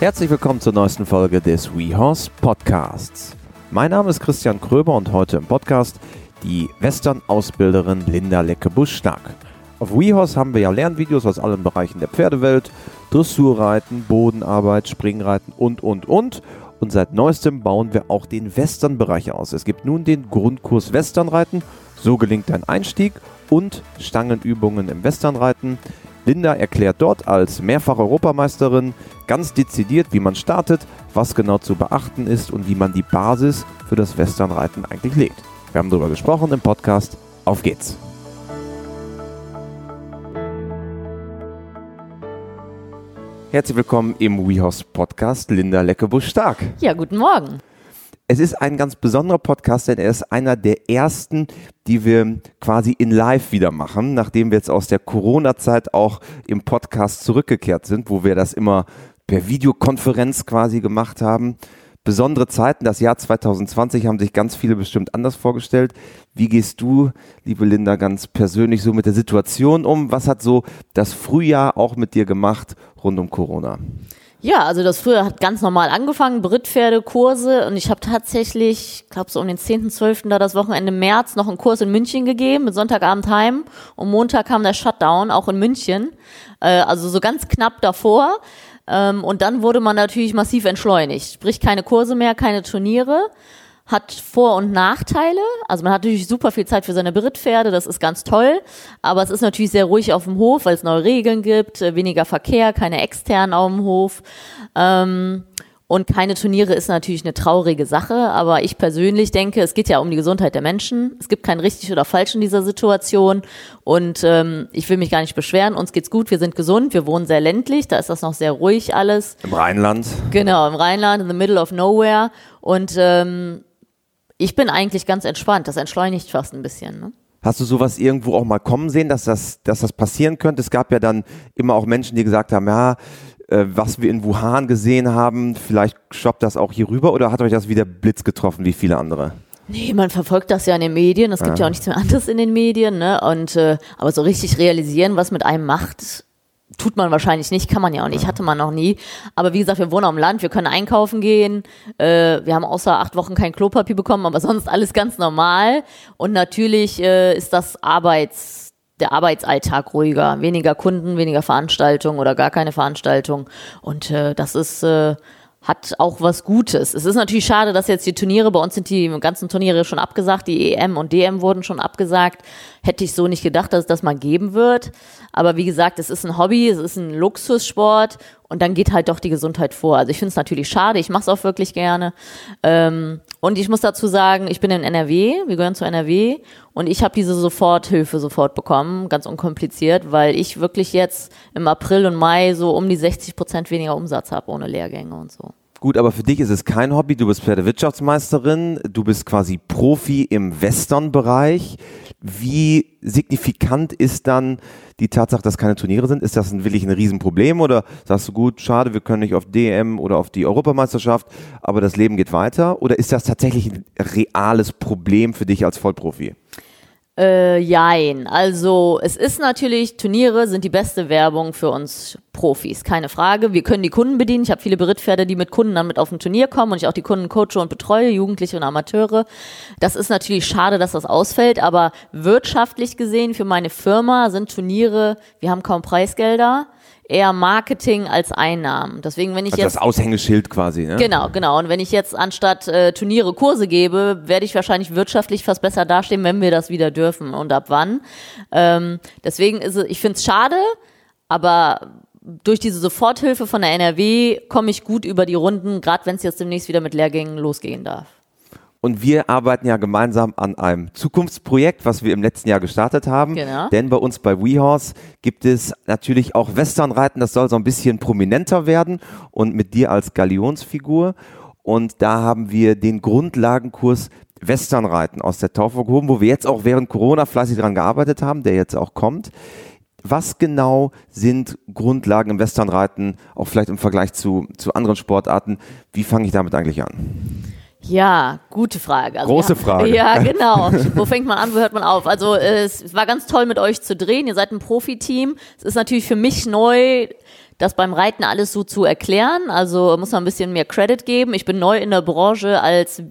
Herzlich willkommen zur neuesten Folge des WeHorse Podcasts. Mein Name ist Christian Kröber und heute im Podcast die Western-Ausbilderin Linda Lecke-Busch-Stark. Auf WeHorse haben wir ja Lernvideos aus allen Bereichen der Pferdewelt, Dressurreiten, Bodenarbeit, Springreiten und, und, und. Und seit neuestem bauen wir auch den Western-Bereich aus. Es gibt nun den Grundkurs Westernreiten, so gelingt ein Einstieg und Stangenübungen im Westernreiten. Linda erklärt dort als Mehrfach-Europameisterin ganz dezidiert, wie man startet, was genau zu beachten ist und wie man die Basis für das Westernreiten eigentlich legt. Wir haben darüber gesprochen im Podcast. Auf geht's! Herzlich willkommen im WeHorse Podcast, Linda Leckebusch-Stark. Ja, guten Morgen. Es ist ein ganz besonderer Podcast, denn er ist einer der ersten, die wir quasi in Live wieder machen, nachdem wir jetzt aus der Corona-Zeit auch im Podcast zurückgekehrt sind, wo wir das immer per Videokonferenz quasi gemacht haben. Besondere Zeiten, das Jahr 2020 haben sich ganz viele bestimmt anders vorgestellt. Wie gehst du, liebe Linda, ganz persönlich so mit der Situation um? Was hat so das Frühjahr auch mit dir gemacht rund um Corona? Ja, also das früher hat ganz normal angefangen, Brittpferdekurse und ich habe tatsächlich, glaube so um den 10.12. da das Wochenende März noch einen Kurs in München gegeben, mit Sonntagabend heim. Und Montag kam der Shutdown, auch in München, äh, also so ganz knapp davor. Ähm, und dann wurde man natürlich massiv entschleunigt, sprich keine Kurse mehr, keine Turniere hat Vor- und Nachteile. Also man hat natürlich super viel Zeit für seine Brittpferde, das ist ganz toll. Aber es ist natürlich sehr ruhig auf dem Hof, weil es neue Regeln gibt, äh, weniger Verkehr, keine externen auf dem Hof. Ähm, und keine Turniere ist natürlich eine traurige Sache, aber ich persönlich denke, es geht ja um die Gesundheit der Menschen. Es gibt kein richtig oder falsch in dieser Situation. Und ähm, ich will mich gar nicht beschweren. Uns geht's gut, wir sind gesund, wir wohnen sehr ländlich, da ist das noch sehr ruhig alles. Im Rheinland. Genau, im Rheinland, in the middle of nowhere. Und ähm, ich bin eigentlich ganz entspannt. Das entschleunigt fast ein bisschen. Ne? Hast du sowas irgendwo auch mal kommen sehen, dass das, dass das passieren könnte? Es gab ja dann immer auch Menschen, die gesagt haben, ja, äh, was wir in Wuhan gesehen haben, vielleicht schoppt das auch hier rüber oder hat euch das wieder Blitz getroffen wie viele andere? Nee, man verfolgt das ja in den Medien. Es gibt ja, ja auch nichts mehr anderes in den Medien. Ne? Und äh, aber so richtig realisieren, was mit einem macht, tut man wahrscheinlich nicht, kann man ja auch nicht, hatte man noch nie. Aber wie gesagt, wir wohnen am Land, wir können einkaufen gehen. Äh, wir haben außer acht Wochen kein Klopapier bekommen, aber sonst alles ganz normal. Und natürlich äh, ist das Arbeits der Arbeitsalltag ruhiger, weniger Kunden, weniger Veranstaltungen oder gar keine Veranstaltung. Und äh, das ist äh, hat auch was Gutes. Es ist natürlich schade, dass jetzt die Turniere, bei uns sind die ganzen Turniere schon abgesagt, die EM und DM wurden schon abgesagt. Hätte ich so nicht gedacht, dass es das mal geben wird. Aber wie gesagt, es ist ein Hobby, es ist ein Luxussport und dann geht halt doch die Gesundheit vor. Also ich finde es natürlich schade, ich mache es auch wirklich gerne. Ähm, und ich muss dazu sagen, ich bin in NRW, wir gehören zu NRW und ich habe diese Soforthilfe sofort bekommen, ganz unkompliziert, weil ich wirklich jetzt im April und Mai so um die 60 Prozent weniger Umsatz habe ohne Lehrgänge und so. Gut, aber für dich ist es kein Hobby. Du bist Pferdewirtschaftsmeisterin, du bist quasi Profi im Western-Bereich. Wie signifikant ist dann die Tatsache, dass keine Turniere sind? Ist das ein, wirklich ein Riesenproblem oder sagst du gut, schade, wir können nicht auf DM oder auf die Europameisterschaft, aber das Leben geht weiter? Oder ist das tatsächlich ein reales Problem für dich als Vollprofi? Äh, jein. Also es ist natürlich, Turniere sind die beste Werbung für uns Profis, keine Frage. Wir können die Kunden bedienen. Ich habe viele Berittpferde, die mit Kunden dann mit auf ein Turnier kommen und ich auch die Kunden coache und betreue, Jugendliche und Amateure. Das ist natürlich schade, dass das ausfällt, aber wirtschaftlich gesehen für meine Firma sind Turniere, wir haben kaum Preisgelder eher Marketing als Einnahmen. Deswegen, wenn ich also jetzt. Das Aushängeschild quasi, ne? Genau, genau. Und wenn ich jetzt anstatt äh, Turniere Kurse gebe, werde ich wahrscheinlich wirtschaftlich fast besser dastehen, wenn wir das wieder dürfen und ab wann. Ähm, deswegen ist es, ich finde es schade, aber durch diese Soforthilfe von der NRW komme ich gut über die Runden, gerade wenn es jetzt demnächst wieder mit Lehrgängen losgehen darf. Und wir arbeiten ja gemeinsam an einem Zukunftsprojekt, was wir im letzten Jahr gestartet haben. Genau. Denn bei uns bei WeHorse gibt es natürlich auch Westernreiten. Das soll so ein bisschen prominenter werden und mit dir als Galionsfigur. Und da haben wir den Grundlagenkurs Westernreiten aus der Taufe gehoben, wo wir jetzt auch während Corona fleißig dran gearbeitet haben, der jetzt auch kommt. Was genau sind Grundlagen im Westernreiten, auch vielleicht im Vergleich zu, zu anderen Sportarten? Wie fange ich damit eigentlich an? Ja, gute Frage. Also Große haben, Frage. Ja, genau. wo fängt man an, wo hört man auf? Also es war ganz toll mit euch zu drehen. Ihr seid ein Profiteam. Es ist natürlich für mich neu, das beim Reiten alles so zu erklären. Also muss man ein bisschen mehr Credit geben. Ich bin neu in der Branche als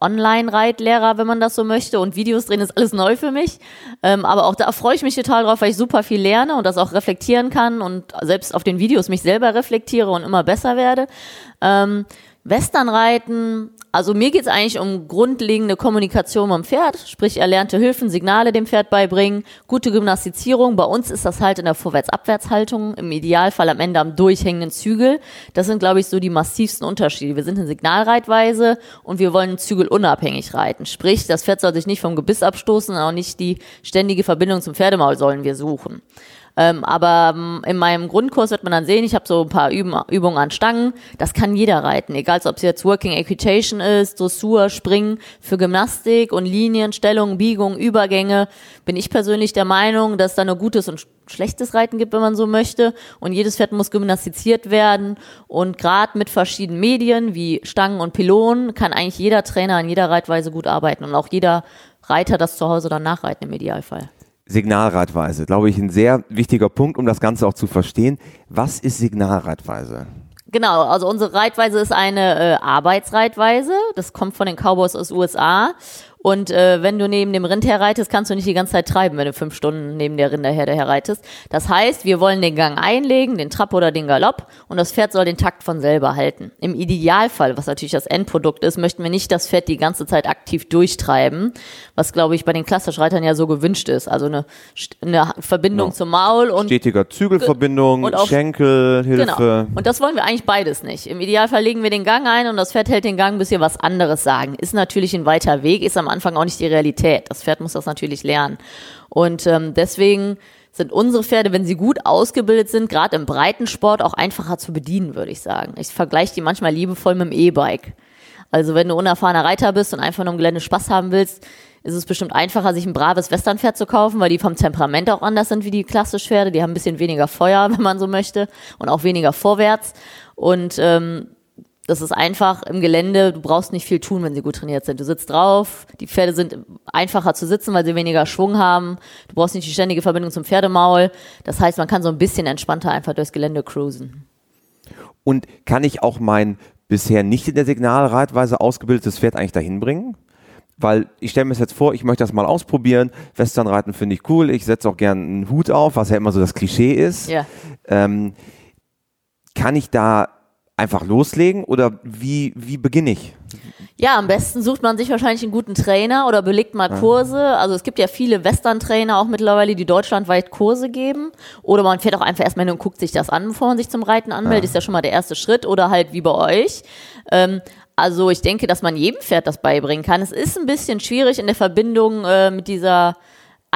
Online-Reitlehrer, wenn man das so möchte. Und Videos drehen ist alles neu für mich. Ähm, aber auch da freue ich mich total drauf, weil ich super viel lerne und das auch reflektieren kann und selbst auf den Videos mich selber reflektiere und immer besser werde. Ähm, Westernreiten, also mir geht es eigentlich um grundlegende Kommunikation mit dem Pferd, sprich erlernte Hilfen, Signale dem Pferd beibringen, gute Gymnastizierung. Bei uns ist das halt in der Vorwärts-Abwärtshaltung, im Idealfall am Ende am durchhängenden Zügel. Das sind, glaube ich, so die massivsten Unterschiede. Wir sind in Signalreitweise und wir wollen Zügel unabhängig reiten. Sprich, das Pferd soll sich nicht vom Gebiss abstoßen, auch nicht die ständige Verbindung zum Pferdemaul sollen wir suchen. Ähm, aber ähm, in meinem Grundkurs wird man dann sehen, ich habe so ein paar Üb Übungen an Stangen. Das kann jeder reiten, egal ob es jetzt Working Equitation ist, Dressur, Springen für Gymnastik und Linien, Stellung, Biegung, Übergänge. Bin ich persönlich der Meinung, dass da nur gutes und schlechtes Reiten gibt, wenn man so möchte. Und jedes Pferd muss gymnastiziert werden. Und gerade mit verschiedenen Medien wie Stangen und Pylonen kann eigentlich jeder Trainer in jeder Reitweise gut arbeiten und auch jeder Reiter das zu Hause dann nachreiten im Idealfall. Signalradweise, glaube ich, ein sehr wichtiger Punkt, um das Ganze auch zu verstehen. Was ist Signalradweise? Genau, also unsere Reitweise ist eine äh, Arbeitsreitweise. Das kommt von den Cowboys aus USA und äh, wenn du neben dem Rind herreitest, kannst du nicht die ganze Zeit treiben, wenn du fünf Stunden neben der Rinderherde herreitest. Das heißt, wir wollen den Gang einlegen, den Trab oder den Galopp und das Pferd soll den Takt von selber halten. Im Idealfall, was natürlich das Endprodukt ist, möchten wir nicht das Pferd die ganze Zeit aktiv durchtreiben, was glaube ich bei den Klassischreitern ja so gewünscht ist. Also eine, eine Verbindung genau. zum Maul und stetiger Zügelverbindung, und auf, Schenkelhilfe. Genau. Und das wollen wir eigentlich beides nicht. Im Idealfall legen wir den Gang ein und das Pferd hält den Gang, bis wir was anderes sagen. Ist natürlich ein weiter Weg, ist am Anfang auch nicht die Realität. Das Pferd muss das natürlich lernen. Und ähm, deswegen sind unsere Pferde, wenn sie gut ausgebildet sind, gerade im Breitensport auch einfacher zu bedienen, würde ich sagen. Ich vergleiche die manchmal liebevoll mit dem E-Bike. Also wenn du unerfahrener Reiter bist und einfach nur im Gelände Spaß haben willst, ist es bestimmt einfacher, sich ein braves Westernpferd zu kaufen, weil die vom Temperament auch anders sind wie die klassisch Pferde. Die haben ein bisschen weniger Feuer, wenn man so möchte, und auch weniger vorwärts. Und ähm, das ist einfach im Gelände, du brauchst nicht viel tun, wenn sie gut trainiert sind. Du sitzt drauf, die Pferde sind einfacher zu sitzen, weil sie weniger Schwung haben. Du brauchst nicht die ständige Verbindung zum Pferdemaul. Das heißt, man kann so ein bisschen entspannter einfach durchs Gelände cruisen. Und kann ich auch mein bisher nicht in der Signalreitweise ausgebildetes Pferd eigentlich dahin bringen? Weil ich stelle mir das jetzt vor, ich möchte das mal ausprobieren. Westernreiten finde ich cool. Ich setze auch gerne einen Hut auf, was ja immer so das Klischee ist. Ja. Ähm, kann ich da einfach loslegen oder wie, wie beginne ich? Ja, am besten sucht man sich wahrscheinlich einen guten Trainer oder belegt mal Kurse. Also es gibt ja viele Western-Trainer auch mittlerweile, die deutschlandweit Kurse geben. Oder man fährt auch einfach erstmal hin und guckt sich das an, bevor man sich zum Reiten anmeldet. Ja. Ist ja schon mal der erste Schritt. Oder halt wie bei euch. Ähm, also ich denke, dass man jedem Pferd das beibringen kann. Es ist ein bisschen schwierig in der Verbindung äh, mit dieser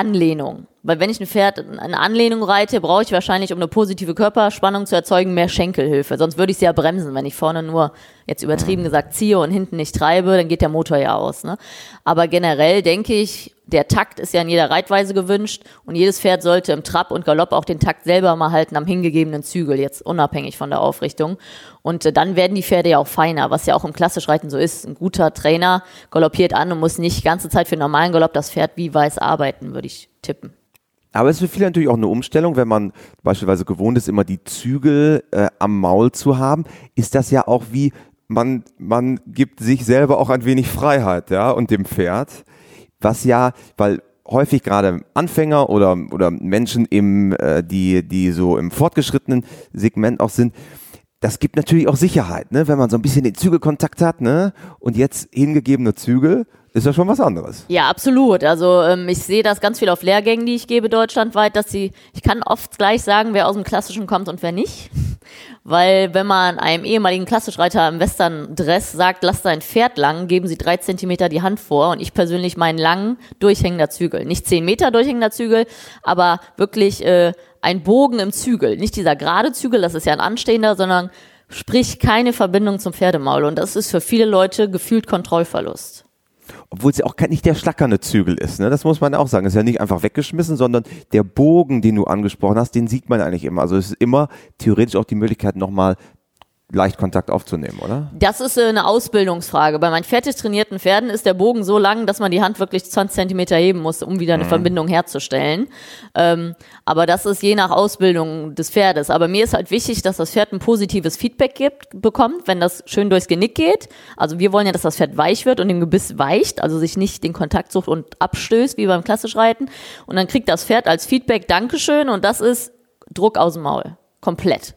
Anlehnung. Weil wenn ich ein Pferd eine Anlehnung reite, brauche ich wahrscheinlich, um eine positive Körperspannung zu erzeugen, mehr Schenkelhilfe. Sonst würde ich sie ja bremsen, wenn ich vorne nur, jetzt übertrieben gesagt, ziehe und hinten nicht treibe, dann geht der Motor ja aus. Ne? Aber generell denke ich, der Takt ist ja in jeder Reitweise gewünscht und jedes Pferd sollte im Trab und Galopp auch den Takt selber mal halten am hingegebenen Zügel, jetzt unabhängig von der Aufrichtung. Und äh, dann werden die Pferde ja auch feiner, was ja auch im Klassischreiten so ist. Ein guter Trainer galoppiert an und muss nicht die ganze Zeit für normalen Galopp das Pferd wie weiß arbeiten, würde ich tippen. Aber es ist für viele natürlich auch eine Umstellung, wenn man beispielsweise gewohnt ist, immer die Zügel äh, am Maul zu haben, ist das ja auch wie man, man gibt sich selber auch ein wenig Freiheit, ja, und dem Pferd was ja, weil häufig gerade Anfänger oder, oder Menschen im, äh, die, die so im fortgeschrittenen Segment auch sind, das gibt natürlich auch Sicherheit, ne? wenn man so ein bisschen den Zügelkontakt hat, ne? Und jetzt hingegebene Zügel, ist ja schon was anderes. Ja, absolut. Also ähm, ich sehe das ganz viel auf Lehrgängen, die ich gebe deutschlandweit, dass sie, ich kann oft gleich sagen, wer aus dem Klassischen kommt und wer nicht. Weil wenn man einem ehemaligen Klassischreiter im Western-Dress sagt, lass dein Pferd lang, geben sie drei Zentimeter die Hand vor und ich persönlich meinen langen durchhängender Zügel. Nicht zehn Meter durchhängender Zügel, aber wirklich äh, ein Bogen im Zügel. Nicht dieser gerade Zügel, das ist ja ein anstehender, sondern sprich keine Verbindung zum Pferdemaul. Und das ist für viele Leute gefühlt Kontrollverlust obwohl es ja auch nicht der schlackernde Zügel ist. Ne? Das muss man auch sagen. Ist ja nicht einfach weggeschmissen, sondern der Bogen, den du angesprochen hast, den sieht man eigentlich immer. Also es ist immer theoretisch auch die Möglichkeit, nochmal leicht Kontakt aufzunehmen, oder? Das ist äh, eine Ausbildungsfrage. Bei meinen fertig trainierten Pferden ist der Bogen so lang, dass man die Hand wirklich 20 Zentimeter heben muss, um wieder eine mhm. Verbindung herzustellen. Ähm, aber das ist je nach Ausbildung des Pferdes. Aber mir ist halt wichtig, dass das Pferd ein positives Feedback gibt, bekommt, wenn das schön durchs Genick geht. Also wir wollen ja, dass das Pferd weich wird und im Gebiss weicht, also sich nicht den Kontakt sucht und abstößt, wie beim klassisch Reiten. Und dann kriegt das Pferd als Feedback Dankeschön und das ist Druck aus dem Maul. Komplett.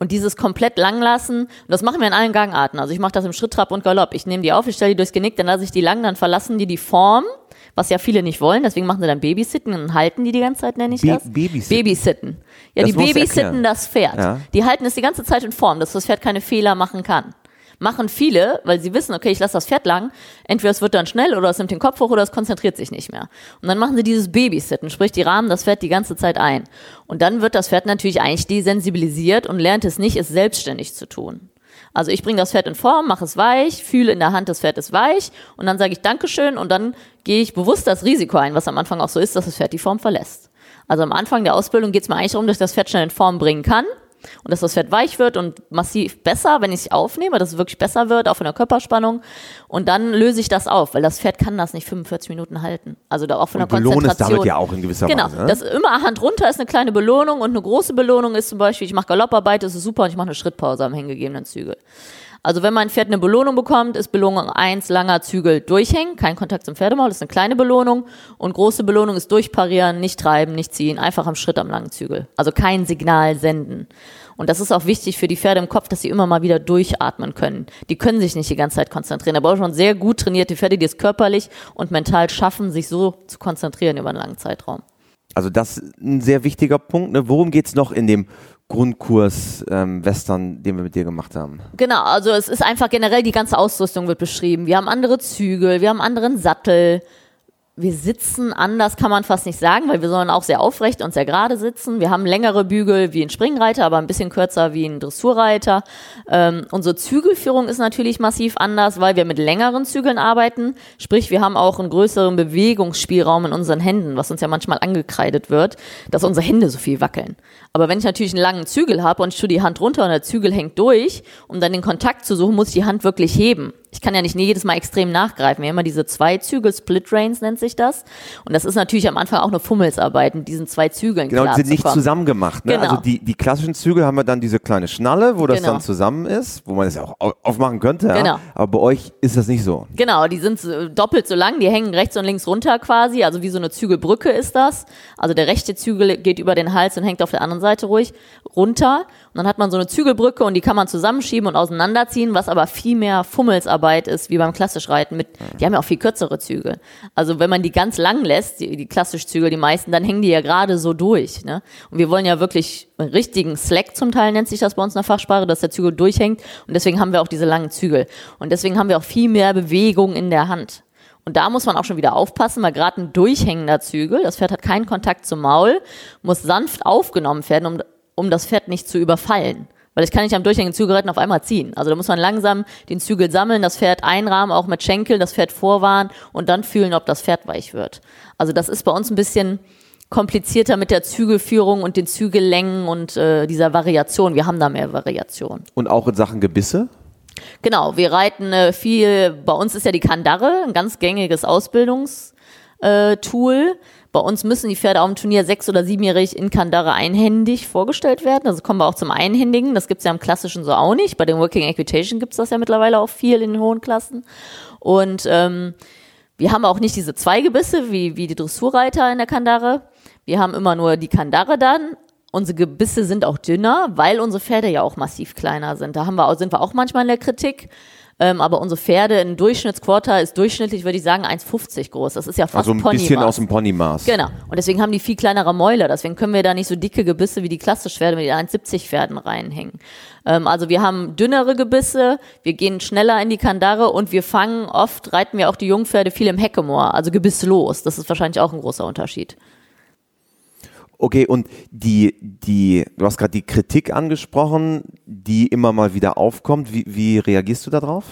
Und dieses komplett langlassen, und das machen wir in allen Gangarten. Also ich mache das im Schritt, Trab und Galopp. Ich nehme die auf, ich stelle die durchs Genick, dann lasse ich die lang, dann verlassen die die Form, was ja viele nicht wollen. Deswegen machen sie dann Babysitten und halten die die ganze Zeit, nenne ich das. Babysitten. Babysitten. Ja, das die babysitten das Pferd. Ja. Die halten es die ganze Zeit in Form, dass das Pferd keine Fehler machen kann machen viele, weil sie wissen, okay, ich lasse das Pferd lang, entweder es wird dann schnell oder es nimmt den Kopf hoch oder es konzentriert sich nicht mehr. Und dann machen sie dieses Babysitten, sprich, die rahmen das Pferd die ganze Zeit ein. Und dann wird das Pferd natürlich eigentlich desensibilisiert und lernt es nicht, es selbstständig zu tun. Also ich bringe das Pferd in Form, mache es weich, fühle in der Hand, das Pferd ist weich und dann sage ich Dankeschön und dann gehe ich bewusst das Risiko ein, was am Anfang auch so ist, dass das Pferd die Form verlässt. Also am Anfang der Ausbildung geht es mir eigentlich darum, dass ich das Pferd schnell in Form bringen kann und dass das Fett weich wird und massiv besser, wenn ich es aufnehme, dass es wirklich besser wird, auch von der Körperspannung. Und dann löse ich das auf, weil das Pferd kann das nicht 45 Minuten halten. Also da auch von und der Konzentration. Ist damit ja auch in gewisser genau, Weise. Genau, das immer Hand runter ist eine kleine Belohnung und eine große Belohnung ist zum Beispiel, ich mache Galopparbeit, das ist super und ich mache eine Schrittpause am hingegebenen Zügel. Also wenn mein Pferd eine Belohnung bekommt, ist Belohnung eins langer Zügel durchhängen, kein Kontakt zum Pferdemaul, das ist eine kleine Belohnung. Und große Belohnung ist durchparieren, nicht treiben, nicht ziehen, einfach am Schritt am langen Zügel. Also kein Signal senden. Und das ist auch wichtig für die Pferde im Kopf, dass sie immer mal wieder durchatmen können. Die können sich nicht die ganze Zeit konzentrieren. Aber auch schon sehr gut trainierte Pferde, die es körperlich und mental schaffen, sich so zu konzentrieren über einen langen Zeitraum. Also das ist ein sehr wichtiger Punkt. Ne? Worum geht es noch in dem Grundkurs ähm, Western, den wir mit dir gemacht haben. Genau, also es ist einfach generell die ganze Ausrüstung wird beschrieben. Wir haben andere Zügel, wir haben anderen Sattel, wir sitzen anders, kann man fast nicht sagen, weil wir sollen auch sehr aufrecht und sehr gerade sitzen. Wir haben längere Bügel wie ein Springreiter, aber ein bisschen kürzer wie ein Dressurreiter. Ähm, unsere Zügelführung ist natürlich massiv anders, weil wir mit längeren Zügeln arbeiten. Sprich, wir haben auch einen größeren Bewegungsspielraum in unseren Händen, was uns ja manchmal angekreidet wird, dass unsere Hände so viel wackeln. Aber wenn ich natürlich einen langen Zügel habe und ich tue die Hand runter und der Zügel hängt durch, um dann den Kontakt zu suchen, muss ich die Hand wirklich heben ich kann ja nicht jedes Mal extrem nachgreifen. Wir haben immer diese zwei Zügel, Split Reins nennt sich das. Und das ist natürlich am Anfang auch eine Fummelsarbeit, mit diesen zwei Zügeln Genau, die sind nicht zusammen gemacht. Ne? Genau. Also die, die klassischen Zügel haben wir dann diese kleine Schnalle, wo das genau. dann zusammen ist, wo man es auch aufmachen könnte. Ja? Genau. Aber bei euch ist das nicht so. Genau, die sind doppelt so lang, die hängen rechts und links runter quasi, also wie so eine Zügelbrücke ist das. Also der rechte Zügel geht über den Hals und hängt auf der anderen Seite ruhig runter. Und dann hat man so eine Zügelbrücke und die kann man zusammenschieben und auseinanderziehen, was aber viel mehr Fummelsarbeit ist, wie beim klassisch Reiten. Mit, die haben ja auch viel kürzere Zügel. Also wenn man die ganz lang lässt, die, die klassisch Zügel, die meisten, dann hängen die ja gerade so durch. Ne? Und wir wollen ja wirklich einen richtigen Slack zum Teil nennt sich das bei uns in der Fachsprache, dass der Zügel durchhängt. Und deswegen haben wir auch diese langen Zügel. Und deswegen haben wir auch viel mehr Bewegung in der Hand. Und da muss man auch schon wieder aufpassen, weil gerade ein durchhängender Zügel, das Pferd hat keinen Kontakt zum Maul, muss sanft aufgenommen werden, um um das Pferd nicht zu überfallen. Weil ich kann nicht am durchhängigen Zügelreiten auf einmal ziehen. Also da muss man langsam den Zügel sammeln, das Pferd einrahmen, auch mit Schenkel, das Pferd vorwarnen und dann fühlen, ob das Pferd weich wird. Also das ist bei uns ein bisschen komplizierter mit der Zügelführung und den Zügellängen und äh, dieser Variation. Wir haben da mehr Variation. Und auch in Sachen Gebisse? Genau, wir reiten äh, viel, bei uns ist ja die Kandare, ein ganz gängiges Ausbildungstool. Äh, bei uns müssen die Pferde auf dem Turnier sechs- oder siebenjährig in Kandare einhändig vorgestellt werden. Also kommen wir auch zum Einhändigen. Das gibt's ja im Klassischen so auch nicht. Bei den Working Equitation gibt's das ja mittlerweile auch viel in den hohen Klassen. Und ähm, wir haben auch nicht diese zwei Gebisse wie, wie die Dressurreiter in der Kandare. Wir haben immer nur die Kandare dann. Unsere Gebisse sind auch dünner, weil unsere Pferde ja auch massiv kleiner sind. Da haben wir, sind wir auch manchmal in der Kritik. Ähm, aber unsere Pferde, ein Durchschnittsquarter ist durchschnittlich, würde ich sagen, 1,50 groß. Das ist ja fast Also ein bisschen aus dem Ponymaß. Genau. Und deswegen haben die viel kleinere Mäuler. Deswegen können wir da nicht so dicke Gebisse wie die klassischen Pferde mit den 1,70 Pferden reinhängen. Ähm, also wir haben dünnere Gebisse, wir gehen schneller in die Kandare und wir fangen oft, reiten wir auch die Jungpferde viel im Heckemoor, also gebisslos. Das ist wahrscheinlich auch ein großer Unterschied. Okay, und die, die, du hast gerade die Kritik angesprochen, die immer mal wieder aufkommt. Wie, wie reagierst du darauf?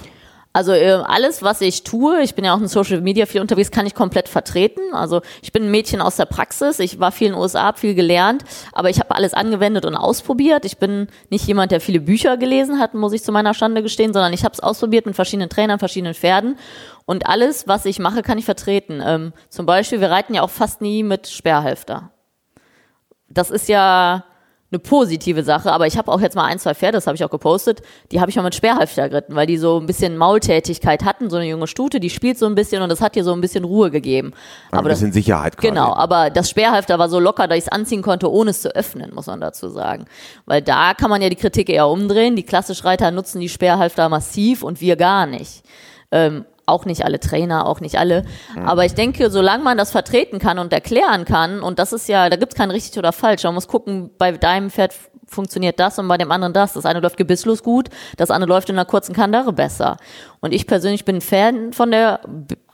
Also äh, alles, was ich tue, ich bin ja auch in Social Media viel unterwegs, kann ich komplett vertreten. Also ich bin ein Mädchen aus der Praxis, ich war viel in den USA, viel gelernt, aber ich habe alles angewendet und ausprobiert. Ich bin nicht jemand, der viele Bücher gelesen hat, muss ich zu meiner Schande gestehen, sondern ich habe es ausprobiert mit verschiedenen Trainern, verschiedenen Pferden. Und alles, was ich mache, kann ich vertreten. Ähm, zum Beispiel, wir reiten ja auch fast nie mit Sperrhalfter. Das ist ja eine positive Sache, aber ich habe auch jetzt mal ein, zwei Pferde, das habe ich auch gepostet, die habe ich mal mit Sperrhalfter geritten, weil die so ein bisschen Maultätigkeit hatten, so eine junge Stute, die spielt so ein bisschen und das hat ihr so ein bisschen Ruhe gegeben. Aber ein bisschen das, Sicherheit quasi. Genau, aber das Sperrhalfter war so locker, dass ich es anziehen konnte, ohne es zu öffnen, muss man dazu sagen. Weil da kann man ja die Kritik eher umdrehen. Die klassisch Reiter nutzen die Sperrhalfter massiv und wir gar nicht. Ähm, auch nicht alle Trainer, auch nicht alle. Aber ich denke, solange man das vertreten kann und erklären kann, und das ist ja, da gibt es kein richtig oder falsch. Man muss gucken, bei deinem Pferd funktioniert das und bei dem anderen das. Das eine läuft gebisslos gut, das andere läuft in einer kurzen Kandare besser. Und ich persönlich bin Fan von der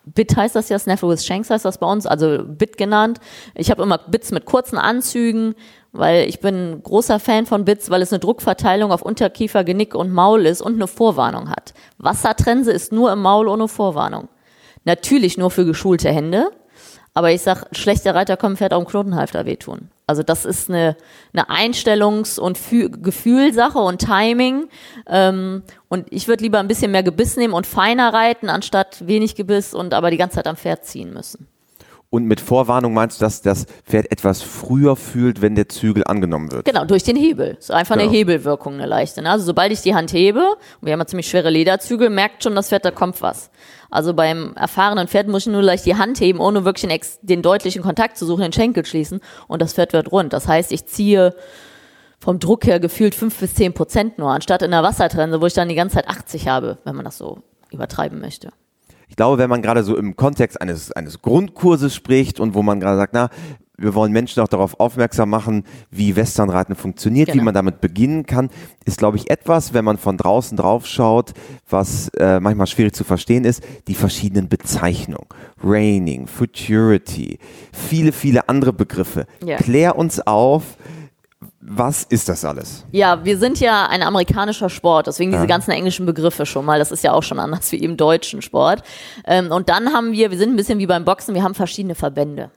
Bit heißt das ja, Snaffle with Shanks heißt das bei uns, also Bit genannt. Ich habe immer Bits mit kurzen Anzügen, weil ich bin großer Fan von Bits, weil es eine Druckverteilung auf Unterkiefer, Genick und Maul ist und eine Vorwarnung hat. Wassertrense ist nur im Maul ohne Vorwarnung. Natürlich nur für geschulte Hände, aber ich sag, schlechte Reiter können Pferd auch im Knotenhalfter wehtun. Also das ist eine, eine Einstellungs- und Fü Gefühlsache und Timing. Ähm, und ich würde lieber ein bisschen mehr Gebiss nehmen und feiner reiten, anstatt wenig Gebiss und aber die ganze Zeit am Pferd ziehen müssen. Und mit Vorwarnung meinst du, dass das Pferd etwas früher fühlt, wenn der Zügel angenommen wird? Genau, durch den Hebel. So einfach Genau. eine Hebelwirkung, eine leichte. Ne? Also sobald ich die Hand hebe, und wir haben ja ziemlich schwere Lederzügel, merkt schon das Pferd, da kommt was. Also beim erfahrenen Pferd muss ich nur leicht die Hand heben, ohne wirklich den, den deutlichen Kontakt zu suchen, den Schenkel schließen und das Pferd wird rund. Das heißt, ich ziehe vom Druck her gefühlt fünf bis zehn Prozent nur, anstatt in der Wassertrense, wo ich dann die ganze Zeit 80 habe, wenn man das so übertreiben möchte. Ich glaube, wenn man gerade so im Kontext eines, eines Grundkurses spricht und wo man gerade sagt, na, wir wollen Menschen auch darauf aufmerksam machen, wie Westernreiten funktioniert, wie Genau. man damit beginnen kann, ist, glaube ich, etwas, wenn man von draußen drauf schaut, was äh, manchmal schwierig zu verstehen ist, die verschiedenen Bezeichnungen. Raining, Futurity, viele, viele andere Begriffe. Ja. Klär uns auf, was ist das alles? Ja, wir sind ja ein amerikanischer Sport, deswegen diese ganzen englischen Begriffe schon mal. Das ist ja auch schon anders wie im deutschen Sport. Ähm, und dann haben wir, wir sind ein bisschen wie beim Boxen, wir haben verschiedene Verbände.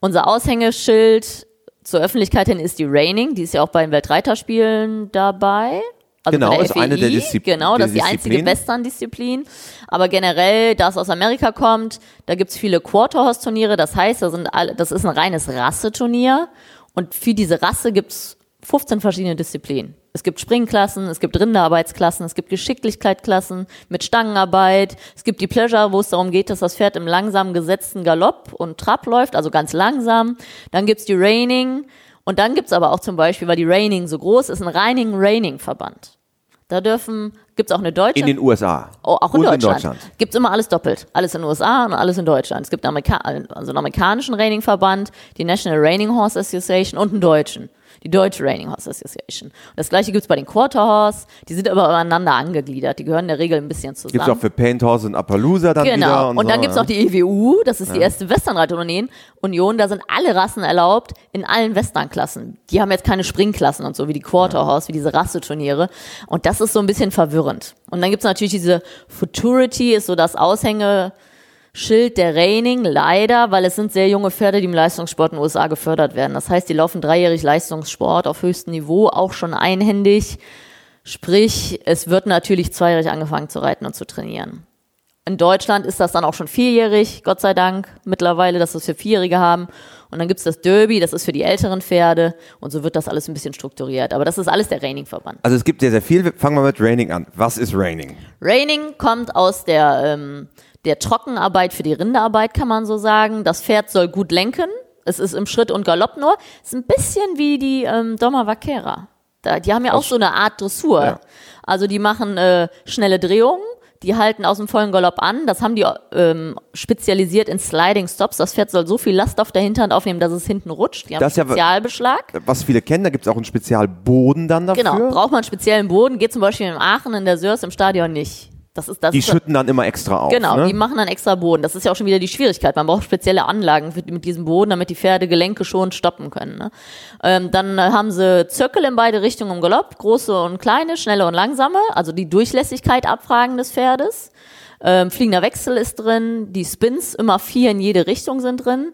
Unser Aushängeschild zur Öffentlichkeit hin ist die Reining, die ist ja auch bei den Weltreiterspielen dabei. Also Genau, ist eine der FEI. Diszip- Genau, das ist die einzige Disziplinen. Western-Disziplin. Aber generell, da es aus Amerika kommt, da gibt's viele Quarterhorse-Turniere. Das heißt, da sind alle, das ist ein reines Rasseturnier. Und für diese Rasse gibt's 15 verschiedene Disziplinen. Es gibt Springklassen, es gibt Rinderarbeitsklassen, es gibt Geschicklichkeitsklassen mit Stangenarbeit, es gibt die Pleasure, wo es darum geht, dass das Pferd im langsam gesetzten Galopp und Trab läuft, also ganz langsam. Dann gibt's die Reining und dann gibt's aber auch zum Beispiel, weil die Reining so groß ist, ein Reining-Raining-Verband. Da dürfen, gibt's auch eine deutsche. In den USA. Oh, auch in und Deutschland. in Deutschland. Gibt's immer alles doppelt. Alles in den USA und alles in Deutschland. Es gibt einen, Amerika also einen amerikanischen Reining-Verband, die National Reining Horse Association und einen deutschen. Die Deutsche Reining Horse Association. Und das gleiche gibt's bei den Quarter Horse. Die sind aber übereinander angegliedert. Die gehören in der Regel ein bisschen zusammen. Gibt es auch für Paint Horse und Appaloosa dann Genau. wieder. Und, Und, dann so, gibt's ja. noch die EWU, das ist die erste Westernreitunion. Union, da sind alle Rassen erlaubt in allen Westernklassen. Die haben jetzt keine Springklassen und so wie die Quarter Horse, wie diese Rasseturniere. Und das ist so ein bisschen verwirrend. Und dann gibt's natürlich diese Futurity, ist so das Aushängeschild der Reining, leider, weil es sind sehr junge Pferde, die im Leistungssport in den USA gefördert werden. Das heißt, die laufen dreijährig Leistungssport auf höchstem Niveau, auch schon einhändig. Sprich, es wird natürlich zweijährig angefangen zu reiten und zu trainieren. In Deutschland ist das dann auch schon vierjährig, Gott sei Dank, mittlerweile, dass wir es für Vierjährige haben. Und dann gibt's das Derby, das ist für die älteren Pferde. Und so wird das alles ein bisschen strukturiert. Aber das ist alles der Reining-Verband. Also es gibt sehr, sehr viel. Fangen wir mit Raining an. Was ist Raining? Reining kommt aus der, ähm, der Trockenarbeit für die Rinderarbeit, kann man so sagen. Das Pferd soll gut lenken. Es ist im Schritt und Galopp nur. Es ist ein bisschen wie die ähm, Doma Vaquera. Da, die haben ja auch so eine Art Dressur. Ja. Also die machen äh, schnelle Drehungen. Die halten aus dem vollen Galopp an. Das haben die ähm, spezialisiert in Sliding Stops. Das Pferd soll so viel Last auf der Hinterhand aufnehmen, dass es hinten rutscht. Die haben Das ist ja- Spezialbeschlag. Was viele kennen, da gibt es auch einen Spezialboden dann dafür. Genau, braucht man einen speziellen Boden, geht zum Beispiel in Aachen in der Sörs im Stadion nicht. Das ist, das die ist, schütten dann immer extra auf. Genau, ne? die machen dann extra Boden. Das ist ja auch schon wieder die Schwierigkeit. Man braucht spezielle Anlagen für, mit diesem Boden, damit die Pferde Gelenke schon stoppen können. Ne? Ähm, dann äh, haben sie Zirkel in beide Richtungen im Galopp, große und kleine, schnelle und langsame, also die Durchlässigkeit abfragen des Pferdes. Ähm, fliegender Wechsel ist drin, die Spins immer vier in jede Richtung sind drin.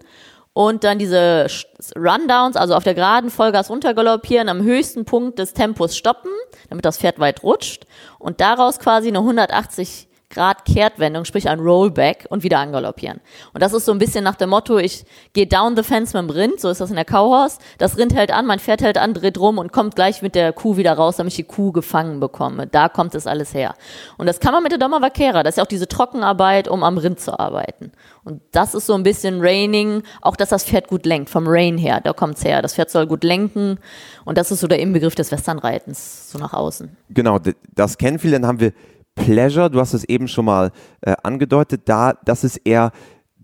Und dann diese Rundowns, also auf der geraden Vollgas runtergaloppieren, am höchsten Punkt des Tempos stoppen, damit das Pferd weit rutscht. Und daraus quasi eine 180 Grad Kehrtwendung, sprich ein Rollback und wieder angaloppieren. Und das ist so ein bisschen nach dem Motto, ich gehe down the fence mit dem Rind, so ist das in der Cowhorse. Das Rind hält an, mein Pferd hält an, dreht rum und kommt gleich mit der Kuh wieder raus, damit ich die Kuh gefangen bekomme. Da kommt es alles her. Und das kann man mit der Doma Vaquera, das ist ja auch diese Trockenarbeit, um am Rind zu arbeiten. Und das ist so ein bisschen Raining, auch dass das Pferd gut lenkt, vom Rain her, da kommt's her. Das Pferd soll gut lenken und das ist so der Inbegriff des Westernreitens, so nach außen. Genau, das kennen viele, dann haben wir Pleasure, du hast es eben schon mal äh, angedeutet, da, das ist eher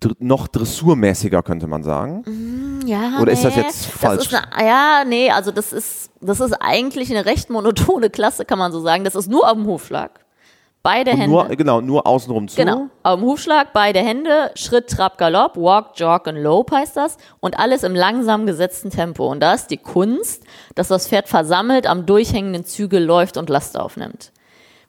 dr noch dressurmäßiger, könnte man sagen. Mm, ja. Oder nee, ist das jetzt falsch? Das eine, ja, nee, also das ist, das ist eigentlich eine recht monotone Klasse, kann man so sagen. Das ist nur auf dem Hufschlag. Beide Und Hände. Nur, genau, nur außenrum zu. Genau. Dem Hufschlag, beide Hände, Schritt, Trab, Galopp, Walk, Jog und Lope heißt das. Und alles im langsam gesetzten Tempo. Und da ist die Kunst, dass das Pferd versammelt am durchhängenden Zügel läuft und Last aufnimmt.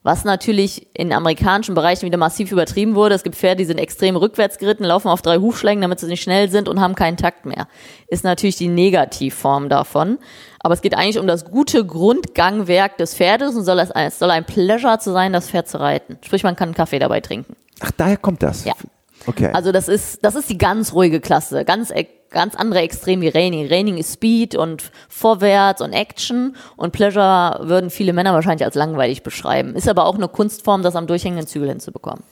Was natürlich in amerikanischen Bereichen wieder massiv übertrieben wurde. Es gibt Pferde, die sind extrem rückwärts geritten, laufen auf drei Hufschlägen, damit sie nicht schnell sind und haben keinen Takt mehr. Ist natürlich die Negativform davon. Aber es geht eigentlich um das gute Grundgangwerk des Pferdes und soll es, es soll ein Pleasure zu sein, das Pferd zu reiten. Sprich, man kann einen Kaffee dabei trinken. Ach, daher kommt das. Ja. Okay. Also das ist, das ist die ganz ruhige Klasse. Ganz, e- ganz andere Extrem wie Raining. Raining ist Speed und Vorwärts und Action und Pleasure würden viele Männer wahrscheinlich als langweilig beschreiben. Ist aber auch eine Kunstform, das am durchhängenden Zügel hinzubekommen.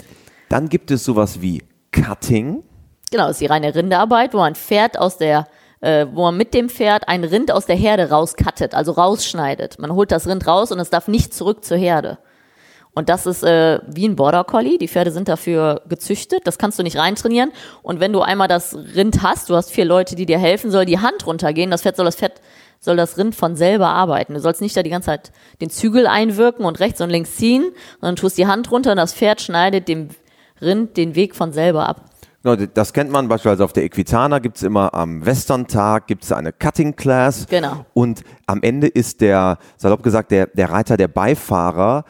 Dann gibt es sowas wie Cutting. Genau, das ist die reine Rinderarbeit, wo man Pferd aus der, äh, wo man mit dem Pferd ein Rind aus der Herde rauskattet, also rausschneidet. Man holt das Rind raus und es darf nicht zurück zur Herde. Und das ist äh, wie ein Border Collie. Die Pferde sind dafür gezüchtet. Das kannst du nicht reintrainieren. Und wenn du einmal das Rind hast, du hast vier Leute, die dir helfen, soll die Hand runtergehen. Das Pferd soll das Pferd soll das Rind von selber arbeiten. Du sollst nicht da die ganze Zeit den Zügel einwirken und rechts und links ziehen, sondern tust die Hand runter und das Pferd schneidet dem Rind den Weg von selber ab. Genau, Das kennt man beispielsweise auf der Equitana, gibt es immer am Western-Tag, gibt es eine Cutting Class. Genau. Und am Ende ist der, salopp gesagt, der, der Reiter, der Beifahrer,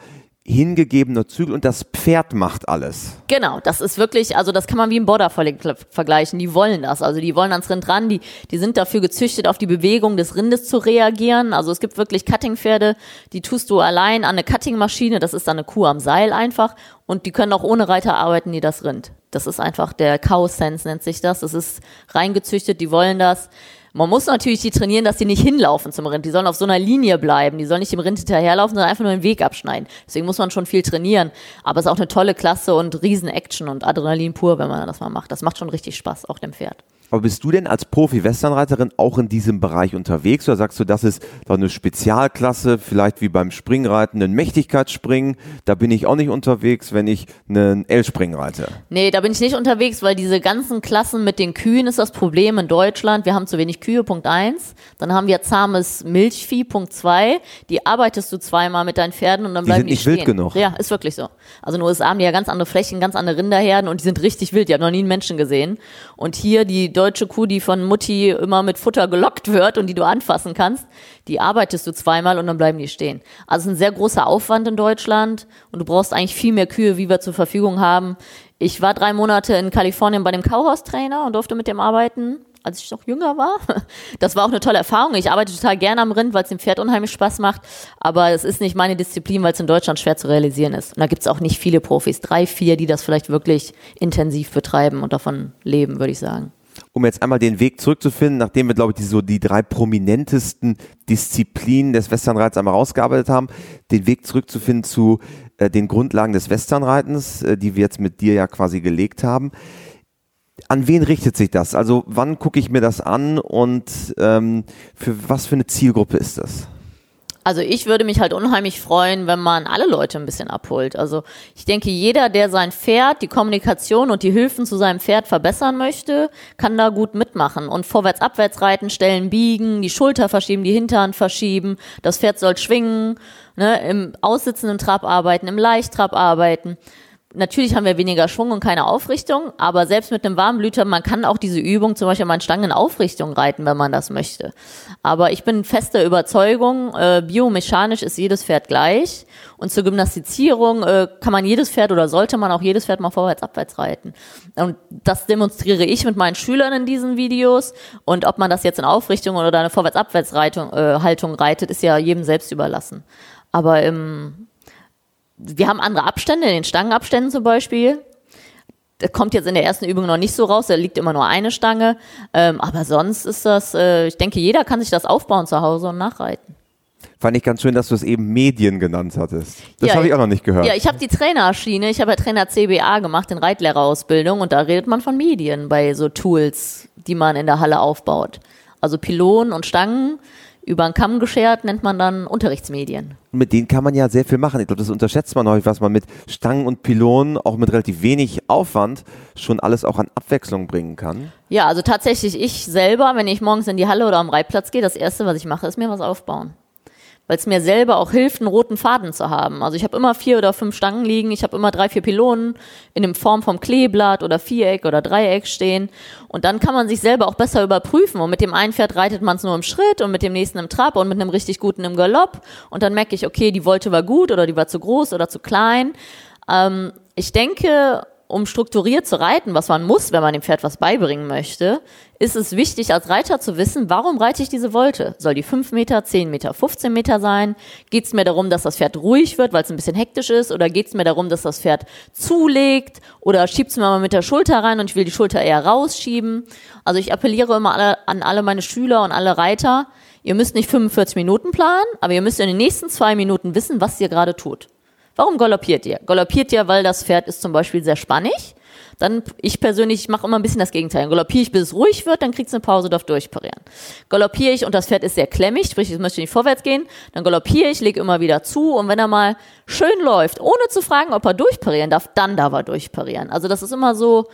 hingegebener Zügel und das Pferd macht alles. Genau, das ist wirklich, also das kann man wie im Border vergleichen. Die wollen das, also die wollen ans Rind ran, die, die sind dafür gezüchtet, auf die Bewegung des Rindes zu reagieren. Also es gibt wirklich Cuttingpferde, die tust du allein an eine Cuttingmaschine, das ist dann eine Kuh am Seil einfach und die können auch ohne Reiter arbeiten, die das Rind. Das ist einfach der Cow Sense nennt sich das. Das ist reingezüchtet, die wollen das. Man muss natürlich die trainieren, dass die nicht hinlaufen zum Rind. Die sollen auf so einer Linie bleiben. Die sollen nicht dem Rind hinterherlaufen, sondern einfach nur den Weg abschneiden. Deswegen muss man schon viel trainieren. Aber es ist auch eine tolle Klasse und riesen Action und Adrenalin pur, wenn man das mal macht. Das macht schon richtig Spaß, auch dem Pferd. Aber bist du denn als Profi-Westernreiterin auch in diesem Bereich unterwegs oder sagst du, das ist doch eine Spezialklasse, vielleicht wie beim Springreiten, ein Mächtigkeitsspringen? Da bin ich auch nicht unterwegs, wenn ich einen L-Springen reite. Nee, da bin ich nicht unterwegs, weil diese ganzen Klassen mit den Kühen ist das Problem in Deutschland. Wir haben zu wenig Kühe, Punkt eins. Dann haben wir zahmes Milchvieh, Punkt zwei. Die arbeitest du zweimal mit deinen Pferden und dann Die bleiben sind die nicht stehen. wild genug. Ja, ist wirklich so. Also in den USA haben die ja ganz andere Flächen, ganz andere Rinderherden und die sind richtig wild. Die haben noch nie einen Menschen gesehen. Und hier die deutsche Kuh, die von Mutti immer mit Futter gelockt wird und die du anfassen kannst, die arbeitest du zweimal und dann bleiben die stehen. Also ein sehr großer Aufwand in Deutschland und du brauchst eigentlich viel mehr Kühe, wie wir zur Verfügung haben. Ich war drei Monate in Kalifornien bei dem Cowhouse-Trainer und durfte mit dem arbeiten, als ich noch jünger war. Das war auch eine tolle Erfahrung. Ich arbeite total gerne am Rind, weil es dem Pferd unheimlich Spaß macht. Aber es ist nicht meine Disziplin, weil es in Deutschland schwer zu realisieren ist. Und da gibt es auch nicht viele Profis. Drei, vier, die das vielleicht wirklich intensiv betreiben und davon leben, würde ich sagen um jetzt einmal den Weg zurückzufinden, nachdem wir, glaube ich, die, so die drei prominentesten Disziplinen des Westernreits einmal rausgearbeitet haben, den Weg zurückzufinden zu äh, den Grundlagen des Westernreitens, äh, die wir jetzt mit dir ja quasi gelegt haben. An wen richtet sich das? Also wann gucke ich mir das an und ähm, für was für eine Zielgruppe ist das? Also ich würde mich halt unheimlich freuen, wenn man alle Leute ein bisschen abholt. Also ich denke, jeder, der sein Pferd, die Kommunikation und die Hilfen zu seinem Pferd verbessern möchte, kann da gut mitmachen. Und vorwärts, abwärts reiten, Stellen biegen, die Schulter verschieben, die Hintern verschieben, das Pferd soll schwingen, ne, im aussitzenden Trab arbeiten, im Leichttrab arbeiten natürlich haben wir weniger Schwung und keine Aufrichtung, aber selbst mit einem Warmblüter, man kann auch diese Übung zum Beispiel mal in Stangenaufrichtung reiten, wenn man das möchte. Aber ich bin fester Überzeugung, äh, biomechanisch ist jedes Pferd gleich und zur Gymnastizierung äh, kann man jedes Pferd oder sollte man auch jedes Pferd mal vorwärts, abwärts reiten. Und das demonstriere ich mit meinen Schülern in diesen Videos und ob man das jetzt in Aufrichtung oder eine vorwärts, abwärts äh, Haltung reitet, ist ja jedem selbst überlassen. Aber im wir haben andere Abstände, in den Stangenabständen zum Beispiel. Das kommt jetzt in der ersten Übung noch nicht so raus, da liegt immer nur eine Stange. Ähm, aber sonst ist das, äh, ich denke, jeder kann sich das aufbauen zu Hause und nachreiten. Fand ich ganz schön, dass du es eben Medien genannt hattest. Das ja, habe ich auch noch nicht gehört. Ja, ich habe die Trainerschiene, ich habe ja Trainer CBA gemacht in Reitlehrerausbildung und da redet man von Medien bei so Tools, die man in der Halle aufbaut. Also Pylonen und Stangen über einen Kamm geschert, nennt man dann Unterrichtsmedien. Mit denen kann man ja sehr viel machen. Ich glaube, das unterschätzt man häufig, was man mit Stangen und Pylonen auch mit relativ wenig Aufwand schon alles auch an Abwechslung bringen kann. Ja, also tatsächlich ich selber, wenn ich morgens in die Halle oder am Reitplatz gehe, das erste, was ich mache, ist mir was aufbauen weil es mir selber auch hilft, einen roten Faden zu haben. Also ich habe immer vier oder fünf Stangen liegen, ich habe immer drei, vier Pylonen in dem Form vom Kleeblatt oder Viereck oder Dreieck stehen und dann kann man sich selber auch besser überprüfen und mit dem einen Pferd reitet man es nur im Schritt und mit dem nächsten im Trab und mit einem richtig guten im Galopp und dann merke ich, okay, die Wolte war gut oder die war zu groß oder zu klein. Ähm, ich denke, um strukturiert zu reiten, was man muss, wenn man dem Pferd was beibringen möchte, ist es wichtig, als Reiter zu wissen, warum reite ich diese Wolte? Soll die 5 Meter, 10 Meter, 15 Meter sein? Geht es mir darum, dass das Pferd ruhig wird, weil es ein bisschen hektisch ist? Oder geht es mir darum, dass das Pferd zulegt? Oder schiebt es mir mal mit der Schulter rein und ich will die Schulter eher rausschieben? Also ich appelliere immer alle, an alle meine Schüler und alle Reiter, ihr müsst nicht 45 Minuten planen, aber ihr müsst in den nächsten zwei Minuten wissen, was ihr gerade tut. Warum galoppiert ihr? Galoppiert ihr, weil das Pferd ist zum Beispiel sehr spannig? Dann, ich persönlich mache immer ein bisschen das Gegenteil. Galoppiere ich, bis es ruhig wird, dann kriegt es eine Pause, darf durchparieren. Galoppiere ich und das Pferd ist sehr klemmig, sprich, es möchte nicht vorwärts gehen, dann galoppiere ich, lege immer wieder zu und wenn er mal schön läuft, ohne zu fragen, ob er durchparieren darf, dann darf er durchparieren. Also das ist immer so,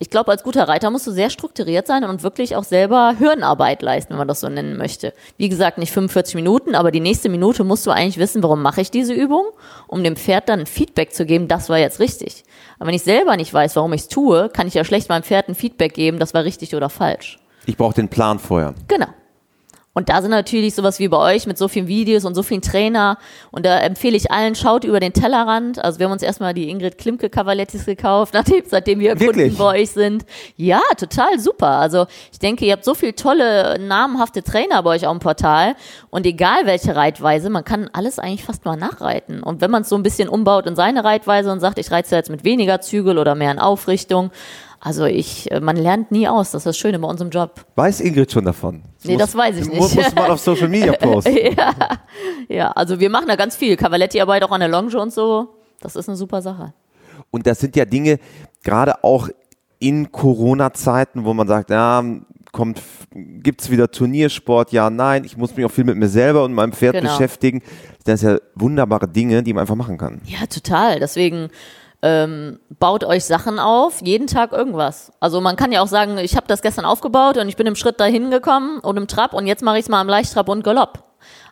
ich glaube, als guter Reiter musst du sehr strukturiert sein und wirklich auch selber Hirnarbeit leisten, wenn man das so nennen möchte. Wie gesagt, nicht 45 Minuten, aber die nächste Minute musst du eigentlich wissen, warum mache ich diese Übung, um dem Pferd dann Feedback zu geben, das war jetzt richtig. Aber wenn ich selber nicht weiß, warum ich es tue, kann ich ja schlecht meinem Pferd ein Feedback geben, das war richtig oder falsch. Ich brauche den Plan vorher. Genau. Und da sind natürlich sowas wie bei euch mit so vielen Videos und so vielen Trainer. Und da empfehle ich allen, schaut über den Tellerrand. Also wir haben uns erstmal die Ingrid Klimke Cavalettis gekauft, nachdem, seitdem wir Wirklich? Kunden bei euch sind. Ja, total super. Also ich denke, ihr habt so viele tolle, namhafte Trainer bei euch auf dem Portal. Und egal welche Reitweise, man kann alles eigentlich fast mal nachreiten. Und wenn man es so ein bisschen umbaut in seine Reitweise und sagt, ich reite jetzt mit weniger Zügel oder mehr in Aufrichtung, also ich, äh, man lernt nie aus. Das ist das Schöne bei unserem Job. Weiß Ingrid schon davon? Das nee, muss, das weiß ich nicht. Muss, muss man auf Social Media posten. ja. ja, also wir machen da ganz viel. Cavaletti-Arbeit auch an der Longe und so. Das ist eine super Sache. Und das sind ja Dinge, gerade auch in Corona-Zeiten, wo man sagt, ja, kommt, gibt's wieder Turniersport? Ja, nein, ich muss mich auch viel mit mir selber und meinem Pferd genau. beschäftigen. Das sind ja wunderbare Dinge, die man einfach machen kann. Ja, total. Deswegen ähm, baut euch Sachen auf, jeden Tag irgendwas. Also man kann ja auch sagen, ich habe das gestern aufgebaut und ich bin im Schritt dahin gekommen und im Trab und jetzt mache ich es mal im Leichttrab und Galopp.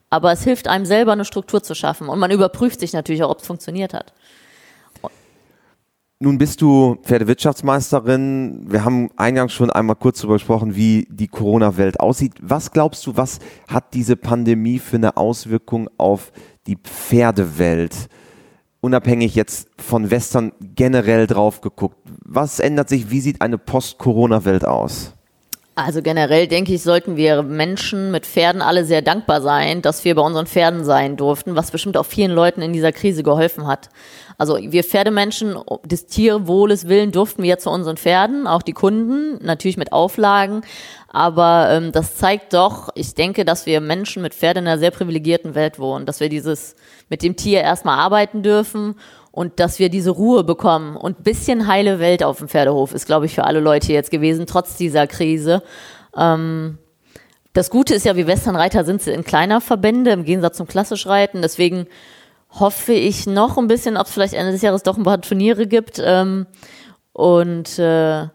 Aber es hilft einem selber, eine Struktur zu schaffen und man überprüft sich natürlich auch, ob es funktioniert hat. Nun bist du Pferdewirtschaftsmeisterin. Wir haben eingangs schon einmal kurz darüber gesprochen, wie die Corona-Welt aussieht. Was glaubst du, was hat diese Pandemie für eine Auswirkung auf die Pferdewelt? Unabhängig jetzt von Western generell drauf geguckt. Was ändert sich? Wie sieht eine Post-Corona-Welt aus? Also generell denke ich, sollten wir Menschen mit Pferden alle sehr dankbar sein, dass wir bei unseren Pferden sein durften, was bestimmt auch vielen Leuten in dieser Krise geholfen hat. Also wir Pferdemenschen des Tierwohles willen durften wir zu unseren Pferden, auch die Kunden, natürlich mit Auflagen. Aber ähm, das zeigt doch, ich denke, dass wir Menschen mit Pferden in einer sehr privilegierten Welt wohnen, dass wir dieses mit dem Tier erstmal arbeiten dürfen und dass wir diese Ruhe bekommen. Und bisschen heile Welt auf dem Pferdehof ist, glaube ich, für alle Leute jetzt gewesen, trotz dieser Krise. Ähm, Das Gute ist ja, wie Westernreiter sind sie in kleiner Verbände im Gegensatz zum klassisch Reiten. Deswegen hoffe ich noch ein bisschen, ob es vielleicht Ende des Jahres doch ein paar Turniere gibt. Ähm, und äh,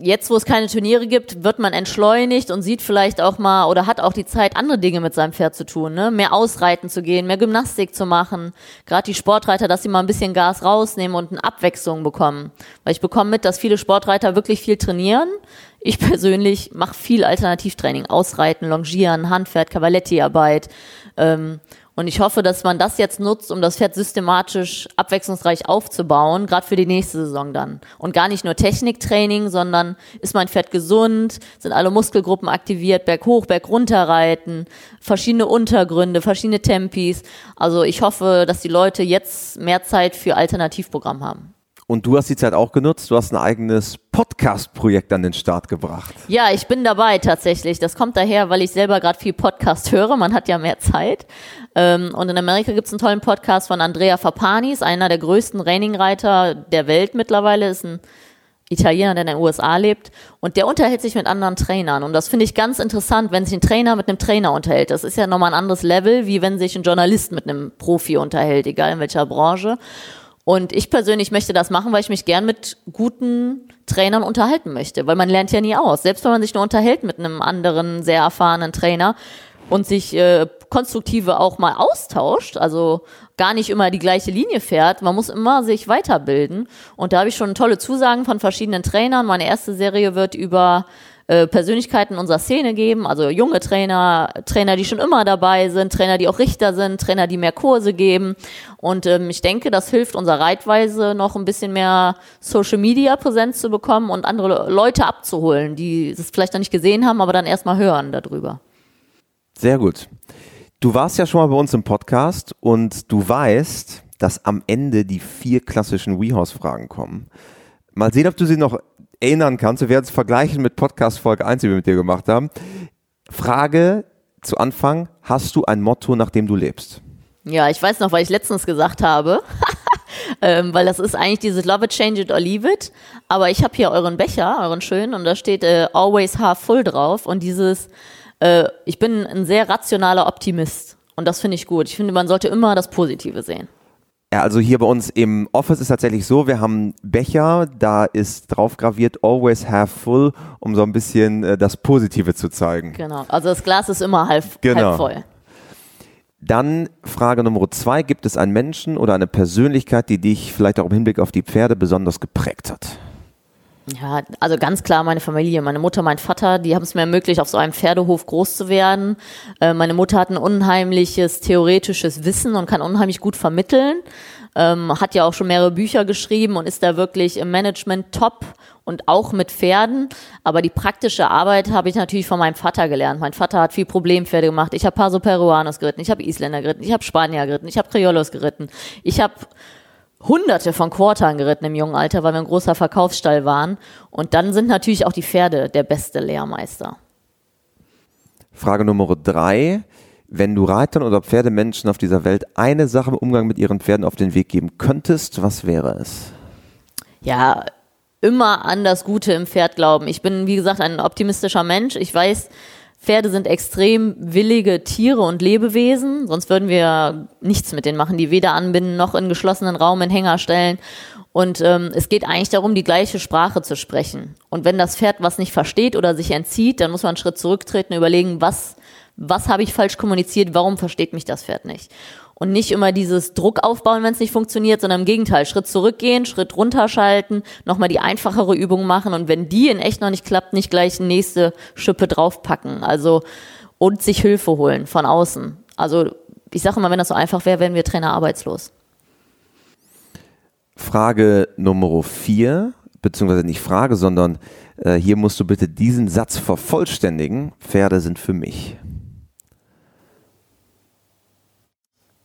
jetzt, wo es keine Turniere gibt, wird man entschleunigt und sieht vielleicht auch mal oder hat auch die Zeit, andere Dinge mit seinem Pferd zu tun, ne? Mehr ausreiten zu gehen, mehr Gymnastik zu machen. Gerade die Sportreiter, dass sie mal ein bisschen Gas rausnehmen und eine Abwechslung bekommen. Weil ich bekomme mit, dass viele Sportreiter wirklich viel trainieren. Ich persönlich mache viel Alternativtraining, Ausreiten, Longieren, Handpferd, Cavaletti-Arbeit. Ähm, und ich hoffe, dass man das jetzt nutzt, um das Pferd systematisch abwechslungsreich aufzubauen, gerade für die nächste Saison dann. Und gar nicht nur Techniktraining, sondern ist mein Pferd gesund, sind alle Muskelgruppen aktiviert, Berg hoch, Berg runter reiten, verschiedene Untergründe, verschiedene Tempis. Also ich hoffe, dass die Leute jetzt mehr Zeit für Alternativprogramm haben. Und du hast die Zeit auch genutzt. Du hast ein eigenes Podcast-Projekt an den Start gebracht. Ja, ich bin dabei tatsächlich. Das kommt daher, weil ich selber gerade viel Podcast höre. Man hat ja mehr Zeit. Ähm, und in Amerika gibt es einen tollen Podcast von Andrea Fapanis, einer der größten Rainingreiter der Welt mittlerweile. Ist ein Italiener, der in den USA lebt. Und der unterhält sich mit anderen Trainern. Und das finde ich ganz interessant, wenn sich ein Trainer mit einem Trainer unterhält. Das ist ja nochmal ein anderes Level, wie wenn sich ein Journalist mit einem Profi unterhält, egal in welcher Branche. Und ich persönlich möchte das machen, weil ich mich gern mit guten Trainern unterhalten möchte, weil man lernt ja nie aus. Selbst wenn man sich nur unterhält mit einem anderen, sehr erfahrenen Trainer und sich äh, konstruktive auch mal austauscht, also gar nicht immer die gleiche Linie fährt, man muss immer sich weiterbilden. Und da habe ich schon tolle Zusagen von verschiedenen Trainern. Meine erste Serie wird über äh, Persönlichkeiten unserer Szene geben, also junge Trainer, Trainer, die schon immer dabei sind, Trainer, die auch Richter sind, Trainer, die mehr Kurse geben. Und ähm, ich denke, das hilft unserer Reitweise noch ein bisschen mehr Social Media Präsenz zu bekommen und andere Leute abzuholen, die es vielleicht noch nicht gesehen haben, aber dann erstmal hören darüber. Sehr gut. Du warst ja schon mal bei uns im Podcast und du weißt, dass am Ende die vier klassischen WeHorse-Fragen kommen. Mal sehen, ob du sie noch erinnern kannst. Wir werden es vergleichen mit Podcast Folge 1, die wir mit dir gemacht haben. Frage zu Anfang, hast du ein Motto, nach dem du lebst? Ja, ich weiß noch, weil ich letztens gesagt habe, ähm, weil das ist eigentlich dieses Love it, change it or leave it. Aber ich habe hier euren Becher, euren schönen, und da steht äh, always half full drauf. Und dieses, äh, ich bin ein sehr rationaler Optimist. Und das finde ich gut. Ich finde, man sollte immer das Positive sehen. Ja, also hier bei uns im Office ist tatsächlich so, wir haben Becher, da ist drauf graviert always half full, um so ein bisschen äh, das Positive zu zeigen. Genau, also das Glas ist immer halb, genau. halb voll. Dann Frage Nummer zwei, gibt es einen Menschen oder eine Persönlichkeit, die dich vielleicht auch im Hinblick auf die Pferde besonders geprägt hat? Ja, also ganz klar meine Familie, meine Mutter, mein Vater, die haben es mir ermöglicht, auf so einem Pferdehof groß zu werden. Äh, meine Mutter hat ein unheimliches theoretisches Wissen und kann unheimlich gut vermitteln. Ähm, hat ja auch schon mehrere Bücher geschrieben und ist da wirklich im Management top und auch mit Pferden. Aber die praktische Arbeit habe ich natürlich von meinem Vater gelernt. Mein Vater hat viel Problempferde gemacht. Ich habe Paso Peruanos geritten, ich habe Isländer geritten, ich habe Spanier geritten, ich habe Criollos geritten. Ich habe hunderte von Quartern geritten im jungen Alter, weil wir ein großer Verkaufsstall waren. Und dann sind natürlich auch die Pferde der beste Lehrmeister. Frage Nummer drei. Wenn du Reitern oder Pferdemenschen auf dieser Welt eine Sache im Umgang mit ihren Pferden auf den Weg geben könntest, was wäre es? Ja, immer an das Gute im Pferd glauben. Ich bin, wie gesagt, ein optimistischer Mensch. Ich weiß, Pferde sind extrem willige Tiere und Lebewesen, sonst würden wir nichts mit denen machen, die weder anbinden noch in geschlossenen Raum in Hänger stellen. Und ähm, es geht eigentlich darum, die gleiche Sprache zu sprechen. Und wenn das Pferd was nicht versteht oder sich entzieht, dann muss man einen Schritt zurücktreten und überlegen, was, was habe ich falsch kommuniziert, warum versteht mich das Pferd nicht und nicht immer dieses Druck aufbauen, wenn es nicht funktioniert, sondern im Gegenteil, Schritt zurückgehen, Schritt runterschalten, nochmal die einfachere Übung machen und wenn die in echt noch nicht klappt, nicht gleich nächste Schippe draufpacken. Also und sich Hilfe holen von außen. Also ich sage immer, wenn das so einfach wäre, wären wir Trainer arbeitslos. Frage Nummer vier, beziehungsweise nicht Frage, sondern äh, hier musst du bitte diesen Satz vervollständigen. Pferde sind für mich.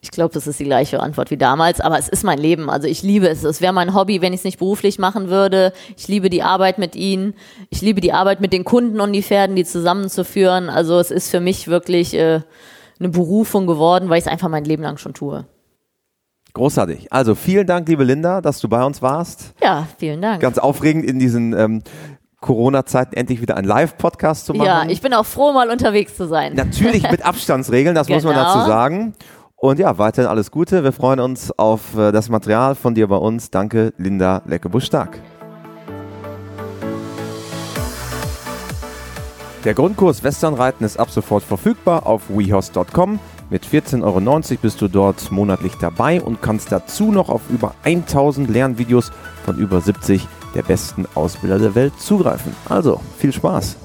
Ich glaube, das ist die gleiche Antwort wie damals, aber es ist mein Leben. Also ich liebe es. Es wäre mein Hobby, wenn ich es nicht beruflich machen würde. Ich liebe die Arbeit mit ihnen. Ich liebe die Arbeit mit den Kunden und die Pferden, die zusammenzuführen. Also es ist für mich wirklich äh, eine Berufung geworden, weil ich es einfach mein Leben lang schon tue. Großartig. Also vielen Dank, liebe Linda, dass du bei uns warst. Ja, vielen Dank. Ganz aufregend in diesen ähm, Corona-Zeiten endlich wieder einen Live-Podcast zu machen. Ja, ich bin auch froh, mal unterwegs zu sein. Natürlich mit Abstandsregeln, das genau. muss man dazu genau. sagen. Und ja, weiterhin alles Gute. Wir freuen uns auf äh, das Material von dir bei uns. Danke, Linda Leckebusch-Stark. Der Grundkurs Westernreiten ist ab sofort verfügbar auf wehost.com. Mit 14,90 Euro bist du dort monatlich dabei und kannst dazu noch auf über 1000 Lernvideos von über 70 der besten Ausbilder der Welt zugreifen. Also, viel Spaß!